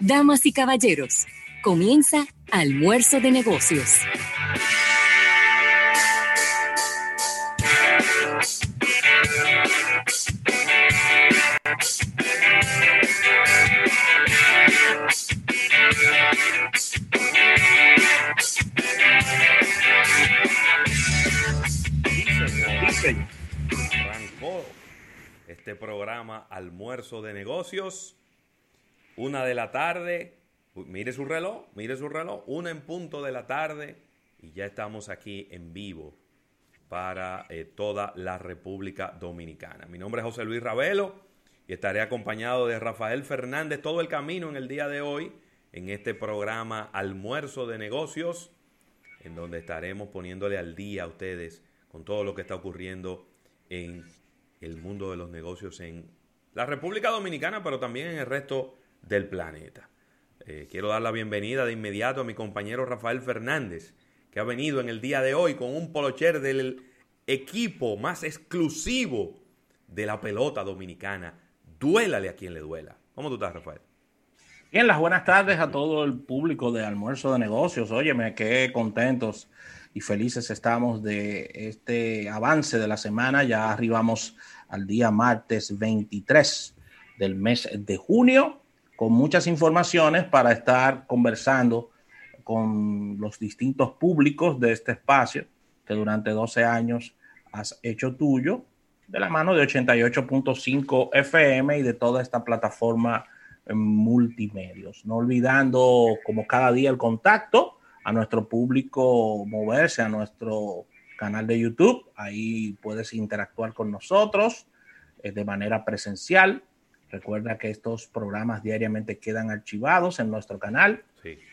Damas y caballeros, comienza Almuerzo de Negocios. Arrancó este programa Almuerzo de Negocios. Una de la tarde. Mire su reloj, mire su reloj. Una en punto de la tarde. Y ya estamos aquí en vivo para eh, toda la República Dominicana. Mi nombre es José Luis Ravelo y estaré acompañado de Rafael Fernández todo el camino en el día de hoy en este programa Almuerzo de Negocios, en donde estaremos poniéndole al día a ustedes con todo lo que está ocurriendo en el mundo de los negocios en la República Dominicana, pero también en el resto del planeta. Eh, quiero dar la bienvenida de inmediato a mi compañero Rafael Fernández, que ha venido en el día de hoy con un polocher del equipo más exclusivo de la pelota dominicana. Duélale a quien le duela. ¿Cómo tú estás, Rafael? Bien, las buenas tardes a todo el público de Almuerzo de Negocios. Óyeme, qué contentos y felices estamos de este avance de la semana. Ya arribamos al día martes 23 del mes de junio con muchas informaciones para estar conversando con los distintos públicos de este espacio que durante 12 años has hecho tuyo de la mano de 88.5 FM y de toda esta plataforma multimedios. No olvidando como cada día el contacto a nuestro público moverse a nuestro canal de YouTube. Ahí puedes interactuar con nosotros eh, de manera presencial. Recuerda que estos programas diariamente quedan archivados en nuestro canal.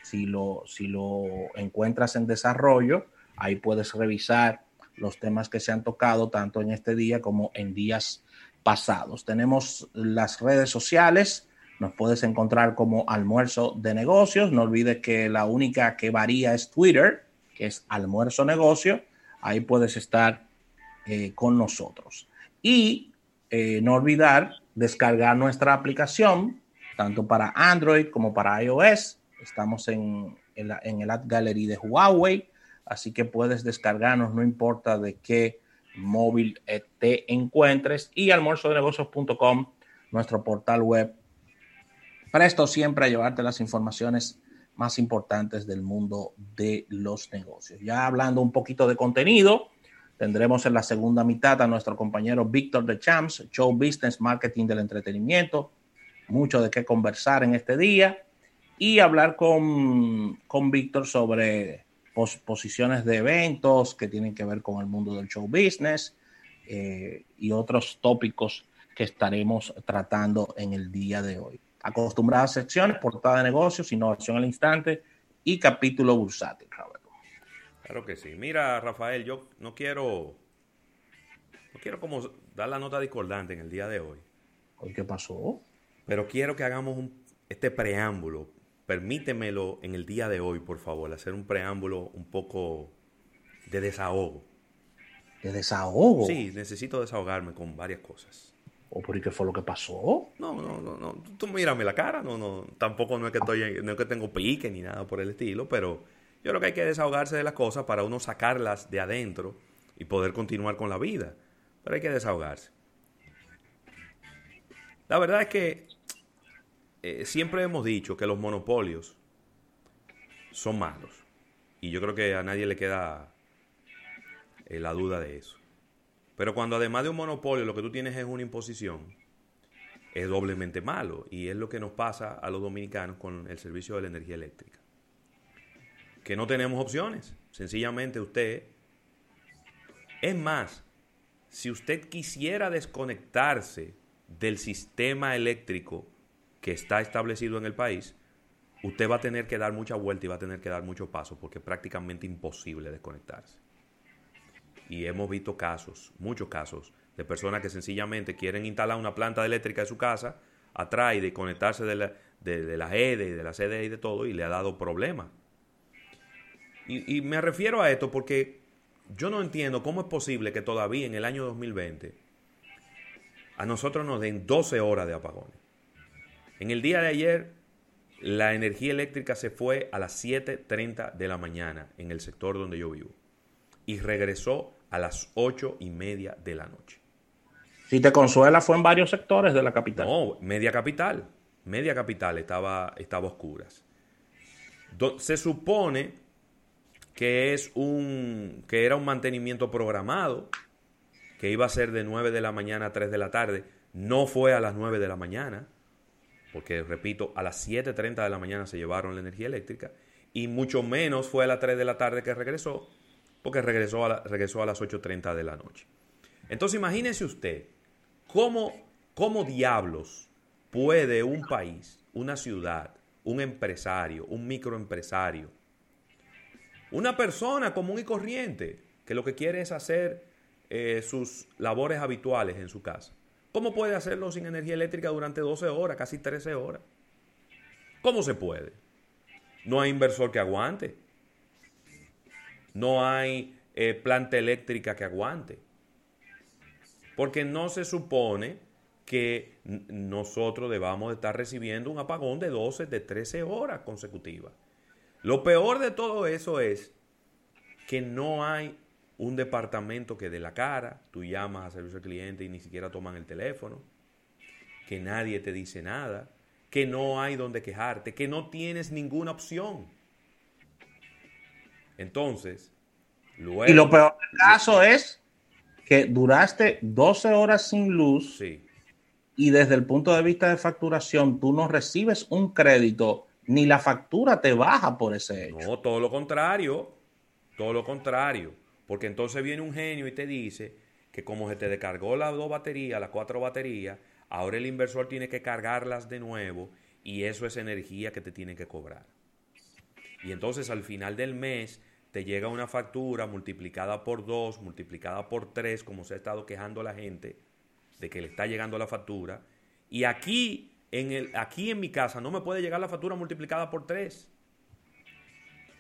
Si, lo, si lo encuentras en desarrollo, ahí puedes revisar los temas que se han tocado tanto en este día como en días pasados. Tenemos las redes sociales nos puedes encontrar como almuerzo de negocios. No olvides que la única que varía es Twitter, que es almuerzo negocio. Ahí puedes estar eh, con nosotros. Y eh, no olvidar descargar nuestra aplicación, tanto para Android como para iOS. Estamos en, en el Ad Gallery de Huawei, así que puedes descargarnos, no importa de qué móvil eh, te encuentres. Y almuerzodenegocios.com, nuestro portal web presto siempre a llevarte las informaciones más importantes del mundo de los negocios. Ya hablando un poquito de contenido, tendremos en la segunda mitad a nuestro compañero Víctor de Champs, Show Business Marketing del Entretenimiento, mucho de qué conversar en este día. Y hablar con, con Víctor sobre posiciones de eventos que tienen que ver con el mundo del show business eh, y otros tópicos que estaremos tratando en el día de hoy. Acostumbradas secciones, portada de negocios, innovación al instante y capítulo bursátil, Claro que sí. Mira, Rafael, yo no quiero, no quiero como dar la nota discordante en el día de hoy. ¿Qué pasó? Pero quiero que hagamos este preámbulo. Permítemelo en el día de hoy, por favor, hacer un preámbulo un poco de desahogo. ¿De desahogo? Sí, necesito desahogarme con varias cosas. ¿O por qué fue lo que pasó? No, no, no, no. Tú mírame la cara, no, no. Tampoco no es que estoy, no es que tengo pique ni nada por el estilo, pero yo creo que hay que desahogarse de las cosas para uno sacarlas de adentro y poder continuar con la vida. Pero hay que desahogarse. La verdad es que eh, siempre hemos dicho que los monopolios son malos. Y yo creo que a nadie le queda eh, la duda de eso. Pero cuando además de un monopolio lo que tú tienes es una imposición, es doblemente malo. Y es lo que nos pasa a los dominicanos con el servicio de la energía eléctrica. Que no tenemos opciones. Sencillamente usted... Es más, si usted quisiera desconectarse del sistema eléctrico que está establecido en el país, usted va a tener que dar mucha vuelta y va a tener que dar muchos pasos porque es prácticamente imposible desconectarse. Y hemos visto casos, muchos casos, de personas que sencillamente quieren instalar una planta eléctrica en su casa, atrás y desconectarse de la, de, la EDE y de la CDE y de todo, y le ha dado problemas. Y, y me refiero a esto porque yo no entiendo cómo es posible que todavía en el año 2020 a nosotros nos den 12 horas de apagones. En el día de ayer, la energía eléctrica se fue a las 7.30 de la mañana en el sector donde yo vivo y regresó a las 8 y media de la noche. Si te consuela, fue en varios sectores de la capital. No, media capital. Media capital estaba, estaba oscuras. se supone que es un que era un mantenimiento programado que iba a ser de 9 de la mañana a 3 de la tarde, no fue a las 9 de la mañana, porque repito, a las 7.30 de la mañana se llevaron la energía eléctrica, y mucho menos fue a las 3 de la tarde que regresó, porque regresó a, regresó a las 8.30 de la noche. Entonces imagínense usted, ¿cómo, ¿cómo diablos puede un país, una ciudad, un empresario, un microempresario, una persona común y corriente, que lo que quiere es hacer eh, sus labores habituales en su casa, ¿cómo puede hacerlo sin energía eléctrica durante 12 horas, casi 13 horas? ¿Cómo se puede? No hay inversor que aguante. No hay eh, planta eléctrica que aguante. Porque no se supone que nosotros debamos de estar recibiendo un apagón de 12, de 13 horas consecutivas. Lo peor de todo eso es que no hay un departamento que de la cara, tú llamas a servicio al cliente y ni siquiera toman el teléfono, que nadie te dice nada, que no hay donde quejarte, que no tienes ninguna opción. Entonces, luego... Y lo peor del caso es que duraste 12 horas sin luz sí. y desde el punto de vista de facturación tú no recibes un crédito ni la factura te baja por ese hecho. No, todo lo contrario, todo lo contrario, porque entonces viene un genio y te dice que como se te descargó las dos baterías, las cuatro baterías, ahora el inversor tiene que cargarlas de nuevo y eso es energía que te tiene que cobrar. Y entonces al final del mes te llega una factura multiplicada por dos, multiplicada por tres, como se ha estado quejando la gente de que le está llegando la factura. Y aquí en el, aquí en mi casa no me puede llegar la factura multiplicada por 3.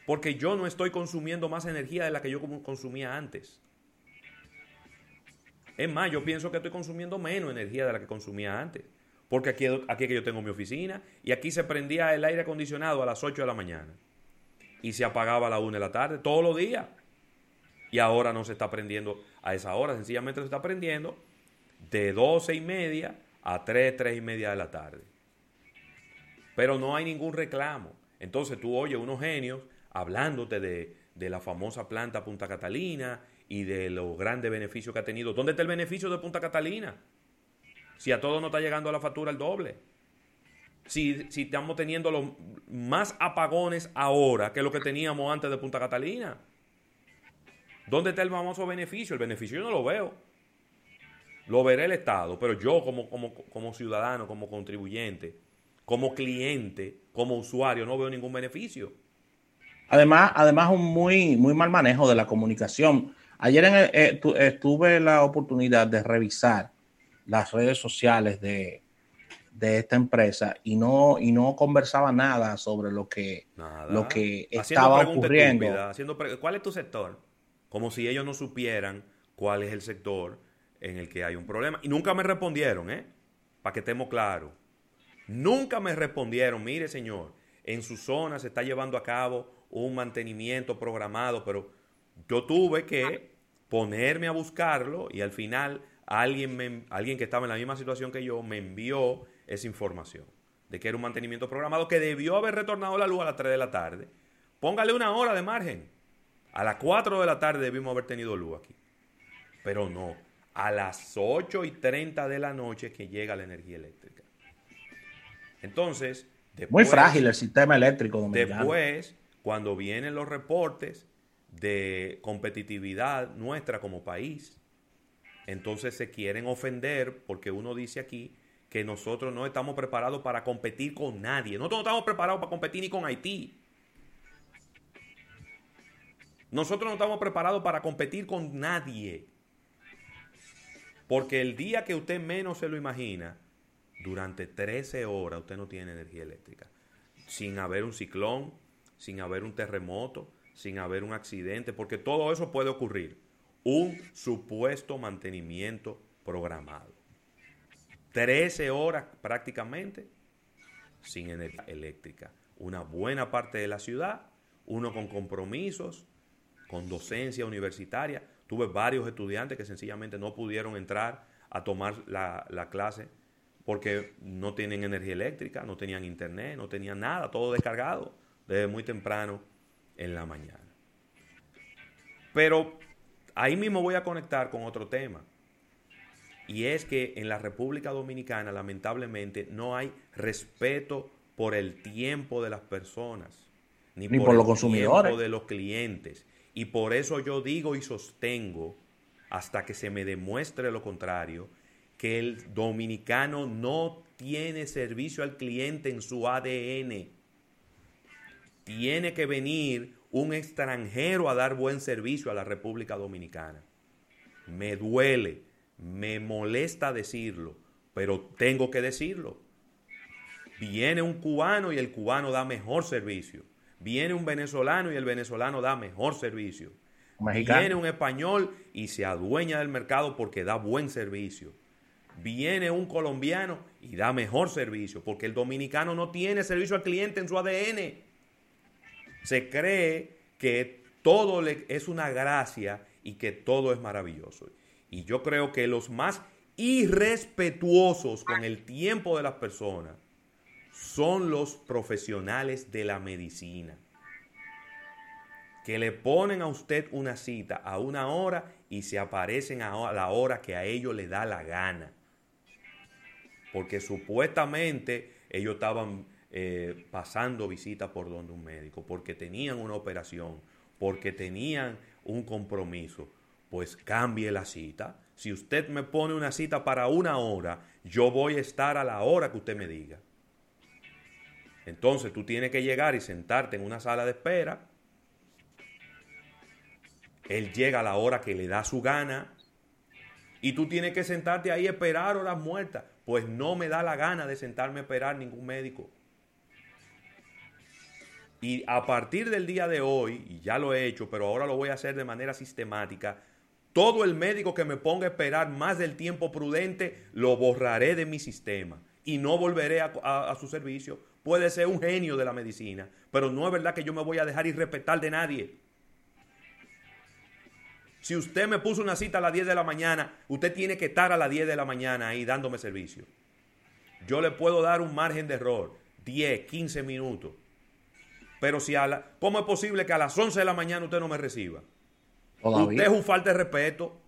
Porque yo no estoy consumiendo más energía de la que yo consumía antes. Es más, yo pienso que estoy consumiendo menos energía de la que consumía antes. Porque aquí, aquí que yo tengo mi oficina y aquí se prendía el aire acondicionado a las 8 de la mañana. Y se apagaba a la 1 de la tarde, todos los días. Y ahora no se está prendiendo a esa hora, sencillamente se está prendiendo de 12 y media a 3, 3 y media de la tarde. Pero no hay ningún reclamo. Entonces tú oyes unos genios hablándote de, de la famosa planta Punta Catalina y de los grandes beneficios que ha tenido. ¿Dónde está el beneficio de Punta Catalina? Si a todos no está llegando la factura el doble. Si, si, estamos teniendo los más apagones ahora que lo que teníamos antes de Punta Catalina. ¿Dónde está el famoso beneficio? El beneficio yo no lo veo. Lo verá el Estado, pero yo como, como, como ciudadano, como contribuyente, como cliente, como usuario, no veo ningún beneficio. Además, además un muy, muy mal manejo de la comunicación. Ayer en eh, tuve la oportunidad de revisar las redes sociales de, esta empresa y no, y no conversaba nada sobre lo que, Lo que estaba ocurriendo. ¿Cuál es tu sector? Como si ellos no supieran cuál es el sector en el que hay un problema. Y nunca me respondieron, ¿eh? Para que estemos claros. Nunca me respondieron, mire señor, en su zona se está llevando a cabo un mantenimiento programado, pero yo tuve que ponerme a buscarlo y al final alguien, me, alguien que estaba en la misma situación que yo me envió esa información de que era un mantenimiento programado que debió haber retornado la luz a las 3 de la tarde. Póngale una hora de margen. A las 4 de la tarde debimos haber tenido luz aquí. Pero no, a las 8 y 30 de la noche que llega la energía eléctrica. Entonces, muy frágil el sistema eléctrico dominicano. Después, cuando vienen los reportes de competitividad nuestra como país, entonces se quieren ofender porque uno dice aquí que nosotros no estamos preparados para competir con nadie. Nosotros no estamos preparados para competir ni con Haití. Nosotros no estamos preparados para competir con nadie. Porque el día que usted menos se lo imagina, durante 13 horas usted no tiene energía eléctrica. Sin haber un ciclón, sin haber un terremoto, sin haber un accidente, porque todo eso puede ocurrir. Un supuesto mantenimiento programado. 13 horas prácticamente sin energía eléctrica. Una buena parte de la ciudad, uno con compromisos, con docencia universitaria. Tuve varios estudiantes que sencillamente no pudieron entrar a tomar la, clase porque no tienen energía eléctrica, no tenían internet, no tenían nada, todo descargado desde muy temprano en la mañana. Pero ahí mismo voy a conectar con otro tema. Y es que en la República Dominicana, lamentablemente, no hay respeto por el tiempo de las personas, ni, por, los consumidores. tiempo de los clientes. Y por eso yo digo y sostengo, hasta que se me demuestre lo contrario, que el dominicano no tiene servicio al cliente en su ADN. Tiene que venir un extranjero a dar buen servicio a la República Dominicana. Me duele, me molesta decirlo, pero tengo que decirlo. Viene un cubano y el cubano da mejor servicio. Viene un venezolano y el venezolano da mejor servicio. Viene un español y se adueña del mercado porque da buen servicio. Viene un colombiano y da mejor servicio porque el dominicano no tiene servicio al cliente en su ADN. Se cree que todo es una gracia y que todo es maravilloso. Y yo creo que los más irrespetuosos con el tiempo de las personas son los profesionales de la medicina. Que le ponen a usted una cita a una hora y se aparecen a la hora que a ellos les da la gana. Porque supuestamente ellos estaban eh, pasando visita por donde un médico, porque tenían una operación, porque tenían un compromiso pues cambie la cita. Si usted me pone una cita para una hora, yo voy a estar a la hora que usted me diga. Entonces tú tienes que llegar y sentarte en una sala de espera. Él llega a la hora que le da su gana. Y tú tienes que sentarte ahí a esperar horas muertas. Pues no me da la gana de sentarme a esperar ningún médico. Y a partir del día de hoy, y ya lo he hecho, pero ahora lo voy a hacer de manera sistemática, todo el médico que me ponga a esperar más del tiempo prudente, lo borraré de mi sistema y no volveré a, su servicio. Puede ser un genio de la medicina, pero no es verdad que yo me voy a dejar irrespetar de nadie. Si usted me puso una cita a las 10 de la mañana, usted tiene que estar a las 10 de la mañana ahí dándome servicio. Yo le puedo dar un margen de error, 10, 15 minutos. Pero si a la, ¿cómo es posible que a las 11 de la mañana usted no me reciba? Usted es un falta de respeto.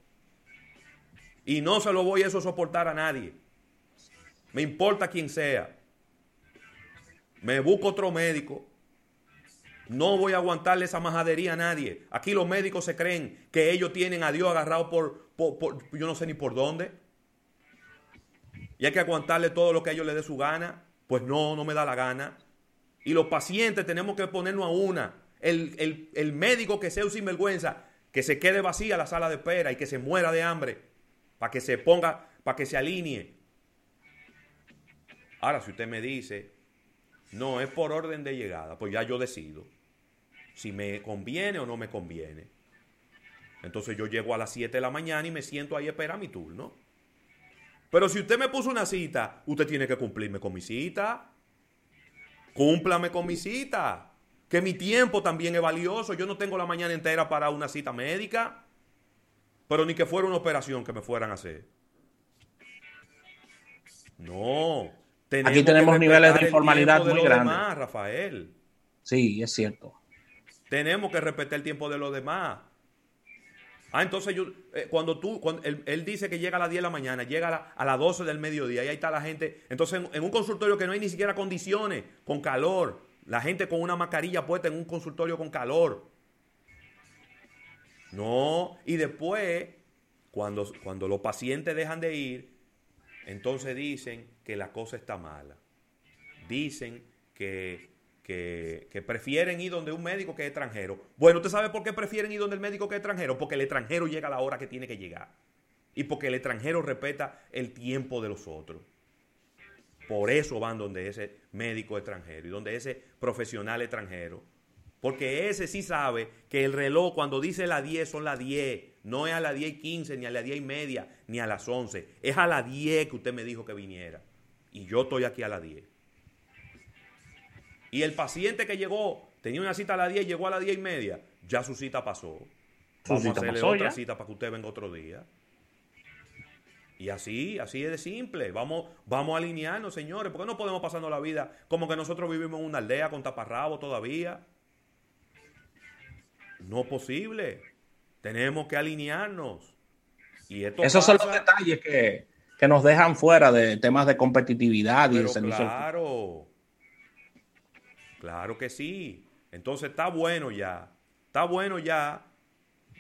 Y no se lo voy a eso soportar a nadie. Me importa quién sea. Me busco otro médico. No voy a aguantarle esa majadería a nadie. Aquí los médicos se creen que ellos tienen a Dios agarrado por, yo no sé ni por dónde. Y hay que aguantarle todo lo que a ellos les dé su gana. Pues no, no me da la gana. Y los pacientes tenemos que ponernos a una. El, el, el médico que sea un sinvergüenza que se quede vacía la sala de espera y que se muera de hambre, para que se ponga, para que se alinee. Ahora, si usted me dice, no es por orden de llegada, pues ya yo decido si me conviene o no me conviene. Entonces yo llego a las 7 de la mañana y me siento ahí a esperar mi turno. Pero si usted me puso una cita, usted tiene que cumplirme con mi cita. Cúmplame con mi cita que mi tiempo también es valioso. Yo no tengo la mañana entera para una cita médica, pero ni que fuera una operación que me fueran a hacer. No. Aquí tenemos niveles de informalidad muy grandes. Rafael. Sí, es cierto. Tenemos que respetar el tiempo de los demás. Ah, entonces yo, eh, cuando tú, cuando él, dice que llega a las 10 de la mañana, llega a, las 12 del mediodía y ahí está la gente. Entonces en, un consultorio que no hay ni siquiera condiciones, con calor, la gente con una mascarilla puesta en un consultorio con calor. No, y después, cuando, cuando los pacientes dejan de ir, entonces dicen que la cosa está mala. Dicen que, que, prefieren ir donde un médico que es extranjero. Bueno, ¿usted sabe por qué prefieren ir donde el médico que es extranjero? Porque el extranjero llega a la hora que tiene que llegar. Y porque el extranjero respeta el tiempo de los otros. Por eso van donde ese médico extranjero y donde ese profesional extranjero. Porque ese sí sabe que el reloj cuando dice las 10 son las 10. No es a las 10 y 15, ni a las 10 y media, ni a las 11. Es a las 10 que usted me dijo que viniera. Y yo estoy aquí a las 10. Y el paciente que llegó, tenía una cita a las 10, llegó a las 10 y media. Ya su cita pasó. Vamos a hacerle otra cita para que usted venga otro día. Y así, así es de simple. Vamos, vamos a alinearnos, señores. porque no podemos pasarnos la vida como que nosotros vivimos en una aldea con taparrabo todavía? No posible. Tenemos que alinearnos. Y Esos son los detalles que, nos dejan fuera de temas de competitividad y de servicio. Claro. Claro que sí. Entonces está bueno ya. Está bueno ya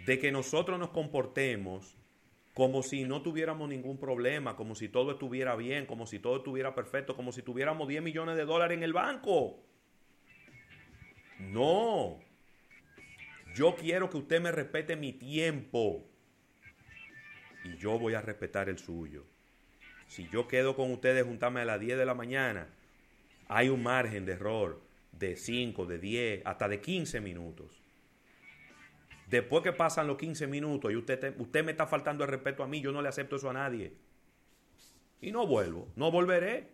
de que nosotros nos comportemos como si no tuviéramos ningún problema, como si todo estuviera bien, como si todo estuviera perfecto, como si tuviéramos 10 millones de dólares en el banco. No. Yo quiero que usted me respete mi tiempo. Y yo voy a respetar el suyo. Si yo quedo con ustedes juntarme a las 10 de la mañana, hay un margen de error de 5, de 10, hasta de 15 minutos. Después que pasan los 15 minutos y usted, usted me está faltando el respeto a mí, yo no le acepto eso a nadie. Y no vuelvo, no volveré.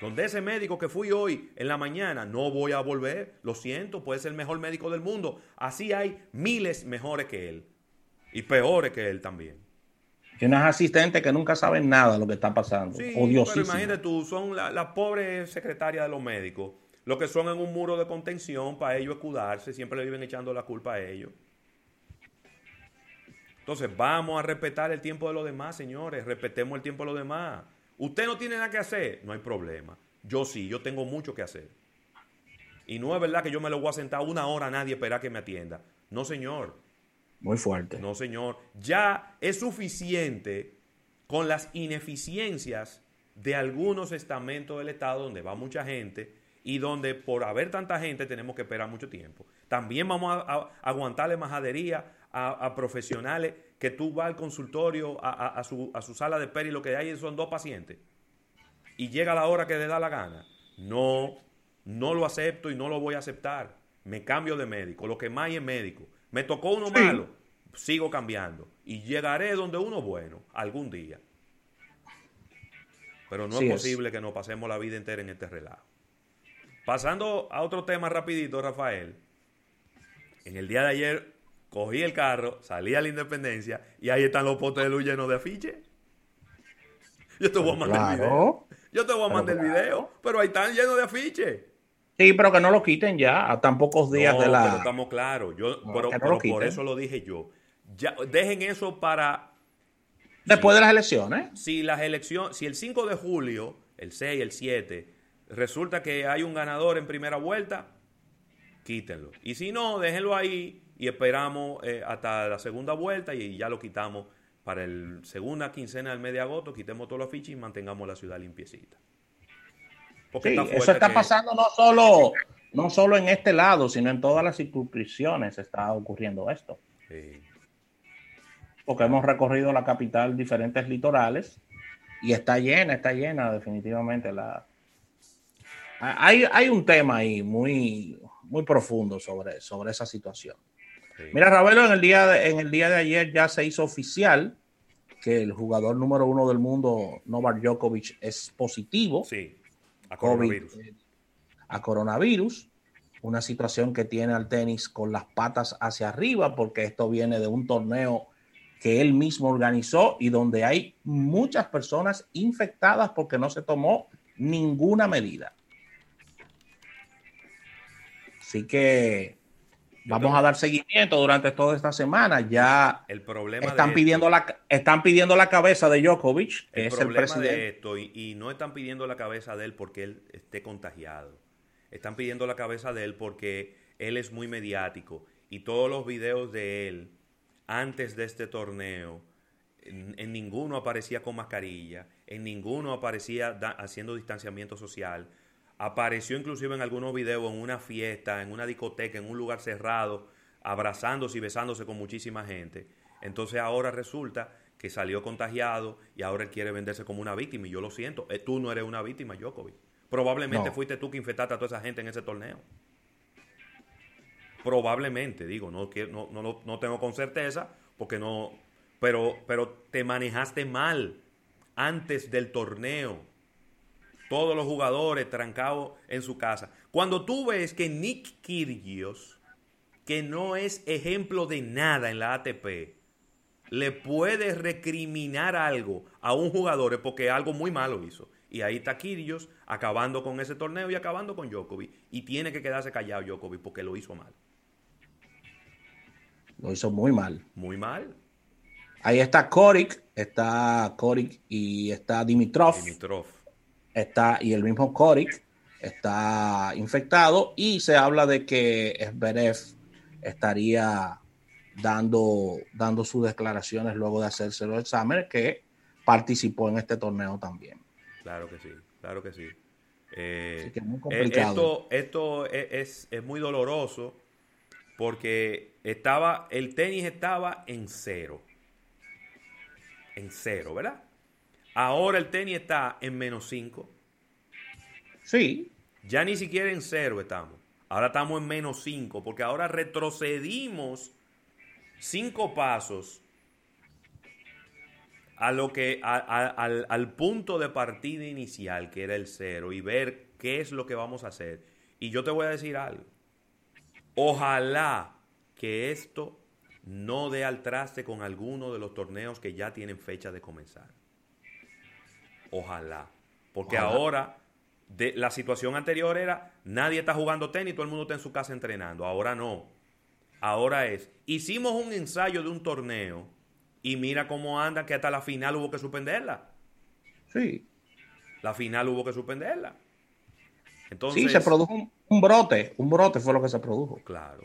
Donde ese médico que fui hoy en la mañana, no voy a volver. Lo siento, puede ser el mejor médico del mundo. Así hay miles mejores que él. Y peores que él también. Y unos asistentes que nunca saben nada de lo que está pasando. Sí, pero imagínate tú, son las la pobres secretarias de los médicos lo que son en un muro de contención para ellos escudarse, siempre le viven echando la culpa a ellos. Entonces, vamos a respetar el tiempo de los demás, señores, respetemos el tiempo de los demás. Usted no tiene nada que hacer, no hay problema. Yo sí, yo tengo mucho que hacer. Y no es verdad que yo me lo voy a sentar una hora a nadie esperar que me atienda. No, señor. Muy fuerte. No, señor. Ya es suficiente con las ineficiencias de algunos estamentos del Estado donde va mucha gente y donde por haber tanta gente tenemos que esperar mucho tiempo. También vamos a, aguantarle majadería a, profesionales que tú vas al consultorio, a, su, a su sala de espera y lo que hay son dos pacientes. Y llega la hora que le da la gana. No, no lo acepto y no lo voy a aceptar. Me cambio de médico. Lo que más hay es médico. Me tocó uno malo, sigo cambiando. Y llegaré donde uno bueno, algún día. Pero no es posible que nos pasemos la vida entera en este relajo. Pasando a otro tema rapidito, Rafael. En el día de ayer cogí el carro, salí a la Independencia y ahí están los potes de luz llenos de afiches. Yo te voy a mandar el video. Yo te voy a mandar el video, pero ahí están llenos de afiches. Sí, pero que no lo quiten ya, a tan pocos días de la. Pero estamos claros. Yo, pero, por eso lo dije yo. Ya, dejen eso para. Después de las elecciones. Si las elecciones, si el 5 de julio, el 6, el 7, resulta que hay un ganador en primera vuelta, quítenlo. Y si no, déjenlo ahí y esperamos eh, hasta la segunda vuelta y ya lo quitamos para el segunda quincena del mes de agosto, quitemos todos los fichas y mantengamos la ciudad limpiecita. Porque eso está pasando no solo, no solo en este lado, sino en todas las circunscripciones está ocurriendo esto. Porque hemos recorrido la capital, diferentes litorales, y está llena, está llena definitivamente la, hay, un tema ahí muy, muy profundo sobre, sobre esa situación. Mira, Ravelo, en el, día de, en el día de ayer ya se hizo oficial que el jugador número uno del mundo, Novak Djokovic, es positivo a coronavirus. a coronavirus, una situación que tiene al tenis con las patas hacia arriba, porque esto viene de un torneo que él mismo organizó y donde hay muchas personas infectadas porque no se tomó ninguna medida. Así que vamos a dar seguimiento durante toda esta semana. Ya el problema están, pidiendo la, están pidiendo la cabeza de Djokovic, el es el presidente. De esto, y, no están pidiendo la cabeza de él porque él esté contagiado. Están pidiendo la cabeza de él porque él es muy mediático y todos los videos de él antes de este torneo, en, ninguno aparecía con mascarilla. en ninguno aparecía haciendo distanciamiento social. Apareció inclusive en algunos videos en una fiesta, en una discoteca, en un lugar cerrado, abrazándose y besándose con muchísima gente. Entonces ahora resulta que salió contagiado y ahora él quiere venderse como una víctima. Y yo lo siento, eh, tú no eres una víctima, Djokovic. Probablemente fuiste tú que infectaste a toda esa gente en ese torneo. Probablemente, digo, no, no, no, no tengo con certeza, porque no, pero, pero te manejaste mal antes del torneo. Todos los jugadores trancados en su casa. Cuando tú ves que Nick Kyrgios, que no es ejemplo de nada en la ATP, le puede recriminar algo a un jugador es porque algo muy malo hizo. Y ahí está Kyrgios acabando con ese torneo y acabando con Djokovic. Y tiene que quedarse callado Djokovic porque lo hizo mal. Lo hizo muy mal. Muy mal. Ahí está Korik, está Korik y está Dimitrov. Dimitrov. Está, y el mismo Korik está infectado y se habla de que Esberev estaría dando, dando sus declaraciones luego de hacerse los exámenes que participó en este torneo también. Claro que sí, claro que sí. Eh, muy eh, complicado. Esto, esto es, es, muy doloroso porque estaba, el tenis estaba en cero. En cero, ¿verdad? Ahora el tenis está en menos cinco. Sí. Ya ni siquiera en cero estamos. Ahora estamos en menos cinco porque ahora retrocedimos cinco pasos a lo que al, al, punto de partida inicial que era el cero y ver qué es lo que vamos a hacer. Y yo te voy a decir algo. Ojalá que esto no dé al traste con alguno de los torneos que ya tienen fecha de comenzar. Ojalá. Porque ahora de, la situación anterior era nadie está jugando tenis, todo el mundo está en su casa entrenando. Ahora no. Ahora es, hicimos un ensayo de un torneo y mira cómo anda que hasta la final hubo que suspenderla. Sí. La final hubo que suspenderla. Entonces, sí, se produjo un, brote, un brote fue lo que se produjo. Claro.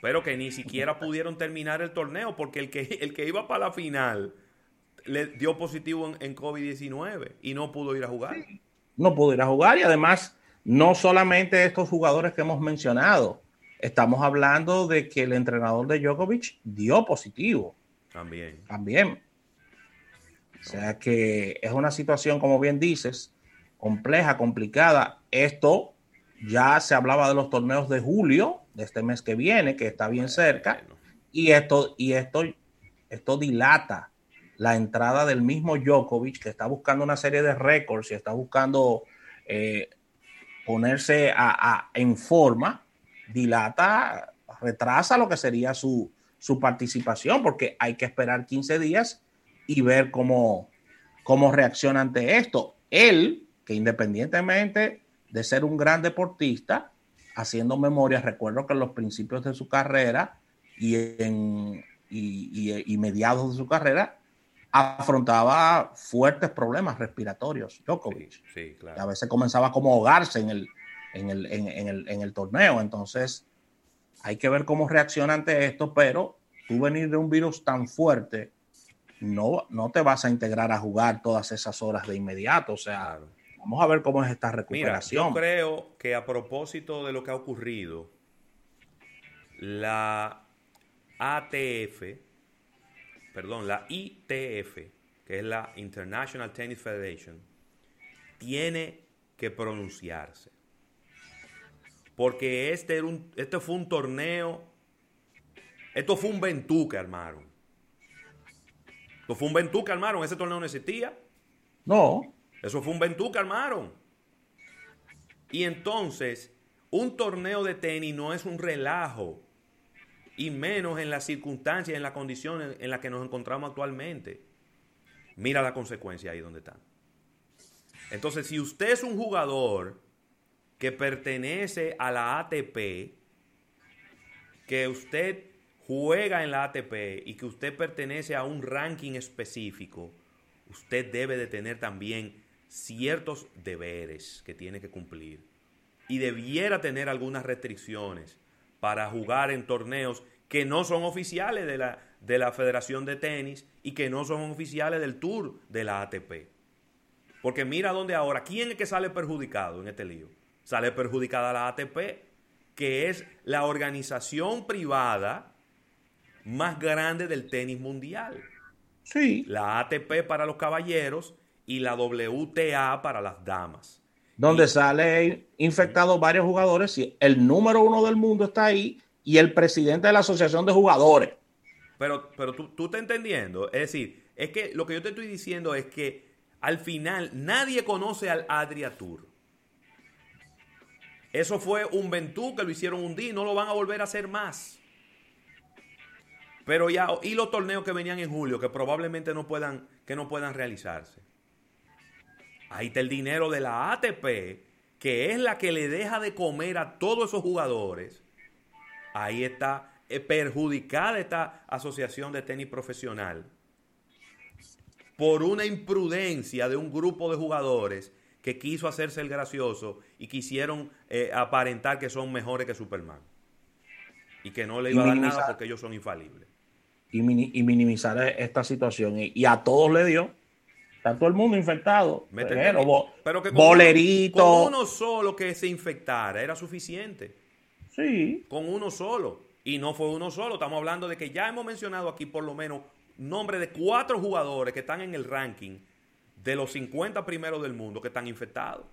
Pero que ni siquiera pudieron terminar el torneo porque el que, el que iba para la final le dio positivo en, COVID-19 y no pudo ir a jugar. No pudo ir a jugar y además no solamente estos jugadores que hemos mencionado, estamos hablando de que el entrenador de Djokovic dio positivo. También. También. O sea que es una situación, como bien dices, compleja, complicada. Esto ya se hablaba de los torneos de julio, de este mes que viene, que está bien cerca, y esto, y esto, esto dilata la entrada del mismo Djokovic, que está buscando una serie de récords y está buscando eh, ponerse en forma dilata, retrasa lo que sería su, participación, porque hay que esperar 15 días y ver cómo, cómo reacciona ante esto. Él, que independientemente de ser un gran deportista, haciendo memoria, recuerdo que en los principios de su carrera y en y, mediados de su carrera afrontaba fuertes problemas respiratorios, Djokovic. A veces comenzaba como ahogarse en el, en el, en, el, torneo. Entonces, hay que ver cómo reacciona ante esto, pero tú venir de un virus tan fuerte, no, no te vas a integrar a jugar todas esas horas de inmediato. O sea, vamos a ver cómo es esta recuperación. yo creo que a propósito de lo que ha ocurrido, la ATF, perdón, la ITF, que es la International Tennis Federation, tiene que pronunciarse. Porque este, era un, este fue un torneo. Esto fue un Ventú que armaron. Esto fue un Ventú que armaron. Ese torneo no existía. No. Eso fue un Ventú que armaron. Y entonces, un torneo de tenis no es un relajo. Y menos en las circunstancias, en las condiciones en las que nos encontramos actualmente. Mira la consecuencia ahí donde están. Entonces, si usted es un jugador que pertenece a la ATP, que usted juega en la ATP y que usted pertenece a un ranking específico, usted debe de tener también ciertos deberes que tiene que cumplir. Y debiera tener algunas restricciones para jugar en torneos que no son oficiales de la, de la Federación de Tenis y que no son oficiales del Tour de la ATP. Porque mira dónde ahora, ¿quién es que sale perjudicado en este lío? Sale perjudicada la ATP, que es la organización privada más grande del tenis mundial. Sí. La ATP para los caballeros y la WTA para las damas. Donde sale infectados varios jugadores y el número uno del mundo está ahí y el presidente de la asociación de jugadores. Pero, pero tú, tú estás entendiendo. Es decir, es que lo que yo te estoy diciendo es que al final nadie conoce al Adria Tour. Eso fue un Ventú que lo hicieron un día y no lo van a volver a hacer más. Pero ya, y los torneos que venían en julio, que probablemente no puedan, que no puedan realizarse. Ahí está el dinero de la ATP, que es la que le deja de comer a todos esos jugadores. Ahí está eh, perjudicada esta asociación de tenis profesional por una imprudencia de un grupo de jugadores que quiso hacerse el gracioso y quisieron eh, aparentar que son mejores que Superman. Y que no le iba a dar nada porque ellos son infalibles. Y, y minimizar esta situación. Y, y, a todos le dio. Está todo el mundo infectado. Pero, bo, pero que con bolerito. Uno, con uno solo que se infectara era suficiente. Sí. Con uno solo. Y no fue uno solo. Estamos hablando de que ya hemos mencionado aquí por lo menos nombre de cuatro jugadores que están en el ranking de los 50 primeros del mundo que están infectados.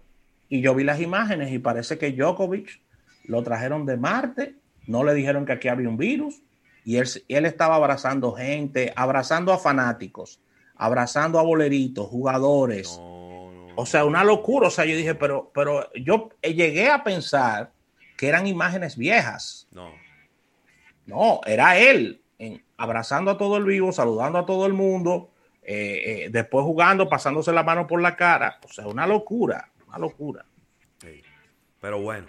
Y yo vi las imágenes y parece que Djokovic lo trajeron de Marte, no le dijeron que aquí había un virus y él, él estaba abrazando gente, abrazando a fanáticos, abrazando a boleritos, jugadores. No, no, O sea, una locura. O sea, yo dije, pero, pero yo llegué a pensar que eran imágenes viejas. no. No, era él en, abrazando a todo el vivo, saludando a todo el mundo, eh, eh, después jugando, pasándose la mano por la cara. O sea, una locura, una locura. Sí. Pero bueno,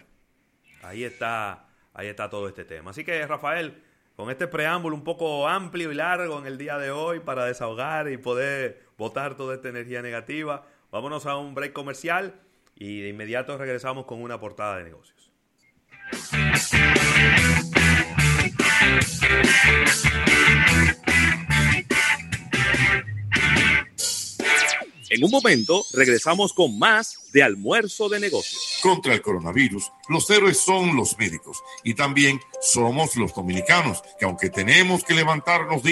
ahí está, ahí está todo este tema. Así que, Rafael, con este preámbulo un poco amplio y largo en el día de hoy para desahogar y poder botar toda esta energía negativa, vámonos a un break comercial y de inmediato regresamos con una portada de negocios. En un momento regresamos con más de almuerzo de negocios. Contra el coronavirus, los héroes son los médicos y también somos los dominicanos, que aunque tenemos que levantarnos día